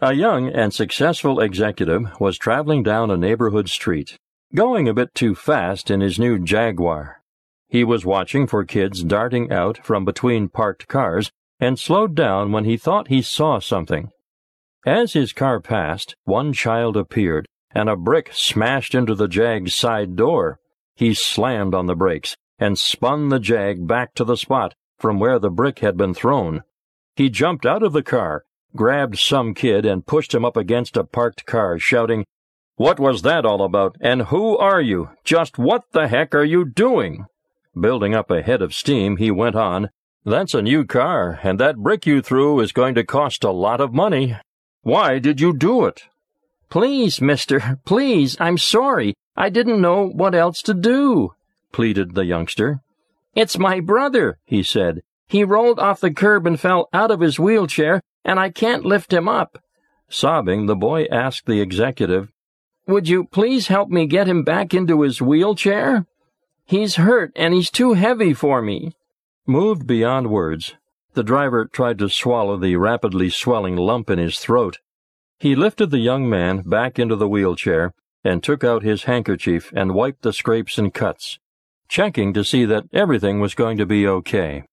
A young and successful executive was traveling down a neighborhood street, going a bit too fast in his new Jaguar. He was watching for kids darting out from between parked cars and slowed down when he thought he saw something. As his car passed, one child appeared, and a brick smashed into the Jag's side door. He slammed on the brakes and spun the Jag back to the spot from where the brick had been thrown. He jumped out of the car grabbed some kid and pushed him up against a parked car, shouting, What was that all about? And who are you? Just what the heck are you doing? Building up a head of steam, he went on, That's a new car, and that brick you threw is going to cost a lot of money. Why did you do it? Please, mister, please, I'm sorry. I didn't know what else to do, pleaded the youngster. It's my brother, he said. He rolled off the curb and fell out of his wheelchair, and I can't lift him up. Sobbing, the boy asked the executive, Would you please help me get him back into his wheelchair? He's hurt and he's too heavy for me. Moved beyond words, the driver tried to swallow the rapidly swelling lump in his throat. He lifted the young man back into the wheelchair and took out his handkerchief and wiped the scrapes and cuts, checking to see that everything was going to be okay.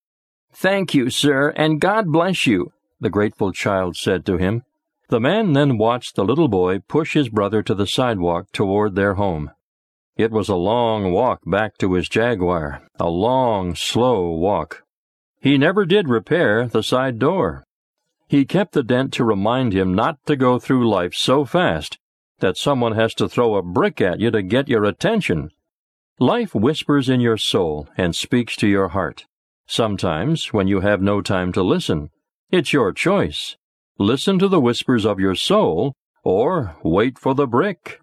Thank you, sir, and God bless you, the grateful child said to him. The man then watched the little boy push his brother to the sidewalk toward their home. It was a long walk back to his Jaguar, a long, slow walk. He never did repair the side door. He kept the dent to remind him not to go through life so fast that someone has to throw a brick at you to get your attention. Life whispers in your soul and speaks to your heart, sometimes when you have no time to listen. It's your choice. Listen to the whispers of your soul or wait for the brick.